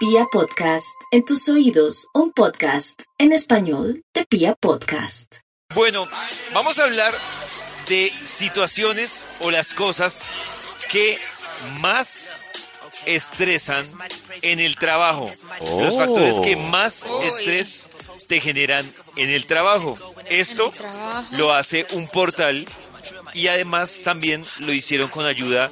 Pia Podcast, en tus oídos, un podcast en español de Pia Podcast. Bueno, vamos a hablar de situaciones o las cosas que más estresan en el trabajo. Los factores que más Uy. estrés te generan en el trabajo. Esto trabajo. lo hace un portal y además también lo hicieron con ayuda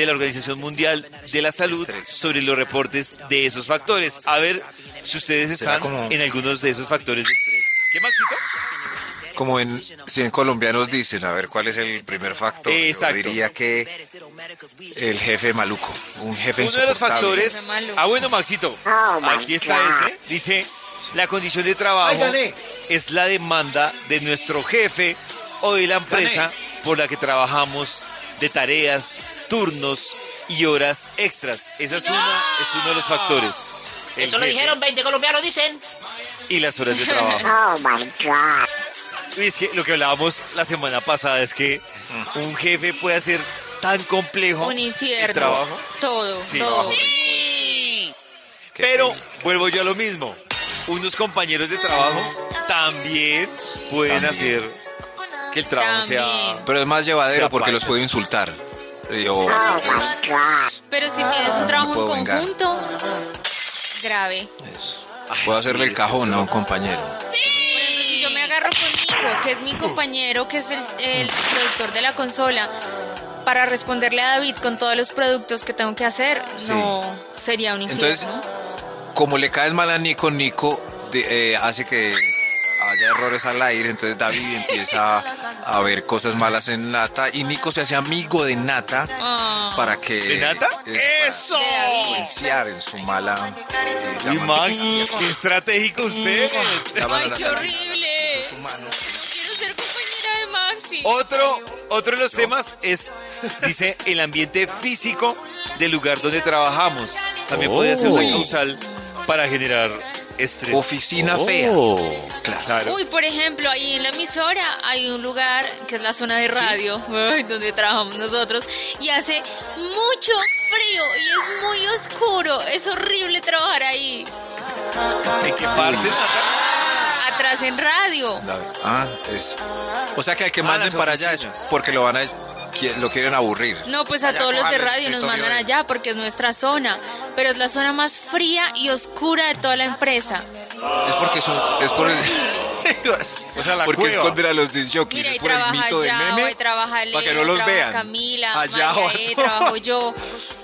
de la Organización Mundial de la Salud sobre los reportes de esos factores. A ver si ustedes están como- en algunos de esos factores de estrés. ¿Qué, Maxito? Como en 100 colombianos dicen, a ver cuál es el primer factor. Yo Exacto. diría que el jefe maluco, un jefe Uno de los factores. Ah, bueno, Maxito. Aquí está ese. Dice: La condición de trabajo es la demanda de nuestro jefe o de la empresa por la que trabajamos de tareas, turnos y horas extras. Esa es, una, es uno de los factores. El Eso lo dijeron 20 colombianos, dicen. Y las horas de trabajo. Oh my God. Y es que lo que hablábamos la semana pasada es que un jefe puede hacer tan complejo Un el infierno. trabajo. Todo, Sí. todo. Pero vuelvo yo a lo mismo. Unos compañeros de trabajo también pueden También. hacer que el trabajo sea. También. Pero es más llevadero Sea porque los puede insultar. Y yo- Oh my God. Pero si tienes un trabajo puedo en vengar. conjunto, grave. puedo hacerle el cajón a un compañero. Por ejemplo, si yo me agarro con Nico, que es mi compañero, que es el, el productor de la consola, para responderle a David con todos los productos que tengo que hacer, Sí. no sería un infierno. Entonces, Como le caes mal a Nico, Nico de- eh, hace que haya errores al aire, entonces David empieza a ver cosas malas en Nata y Nico se hace amigo de Nata Ah. para que... ¿De Nata? ¡Eso! Influenciar en su mala... Y Max, qué estratégico usted. Ay, qué horrible. Quiero ser compañera de Maxi. Otro, otro de los temas es, dice, el ambiente físico del lugar donde trabajamos. También podría ser una Uy. causal para generar estrés. Oficina fea. Claro. Uy, por ejemplo, ahí en la emisora hay un lugar que es la zona de radio, donde trabajamos nosotros, y hace mucho frío y es muy oscuro. Es horrible trabajar ahí, ¿En qué parte, atrás en radio. Ah, es... O sea que hay que Ah, manden las para allá es porque lo van a... Lo quieren aburrir. No, pues a Allá todos los de radio nos mandan allá porque es nuestra zona, pero es la zona más fría y oscura de toda la empresa. Es porque son, es por el, O sea, la porque cueva. a los disjockeys, es por el mito de Yao, meme, ahí trabaja Leo, para que no los vean. Camila, Allá María E, trabajo yo.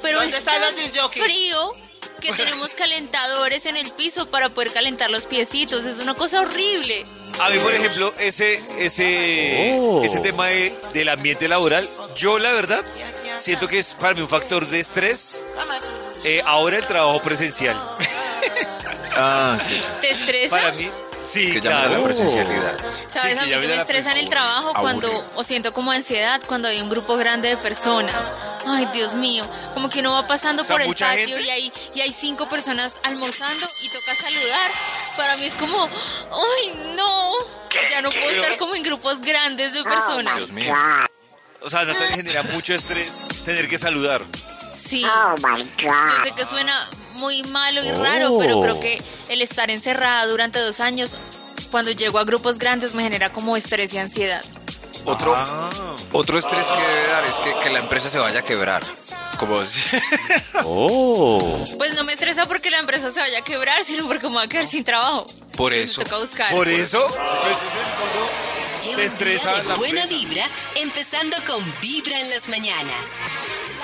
Pero ¿Dónde es están los disjockeys? frío que tenemos calentadores en el piso para poder calentar los piecitos. Es una cosa horrible. A mí, por ejemplo, ese, ese, ese tema de- del ambiente laboral, yo la verdad siento que es para mí un factor de estrés. Eh, ahora el trabajo presencial. Ah, ¿Te estresa? Para mí, sí, que llama la claro. presencialidad. ¿Sabes Sí, a que mí que me la estresa en el trabajo cuando, o siento como ansiedad cuando hay un grupo grande de personas? Ay, Dios mío, como que uno va pasando sea, por el patio gente. y hay, y hay cinco personas almorzando y toca saludar. Para mí es como, ay, no puedo estar como en grupos grandes de personas. Dios mío. O sea, Natalia le genera mucho estrés tener que saludar. Sí. Oh my Yo God. sé que suena muy malo y raro, pero creo que el estar encerrada durante dos años, cuando llego a grupos grandes, me genera como estrés y ansiedad. Otro, Ah. otro estrés que debe dar es que, que la empresa se vaya a quebrar. Como si- Pues no me estresa porque la empresa se vaya a quebrar, sino porque me voy a quedar sin trabajo. Por eso. toca buscar. Por eso, Lleva Te un día de buena vibra, empezando con Vibra en las mañanas.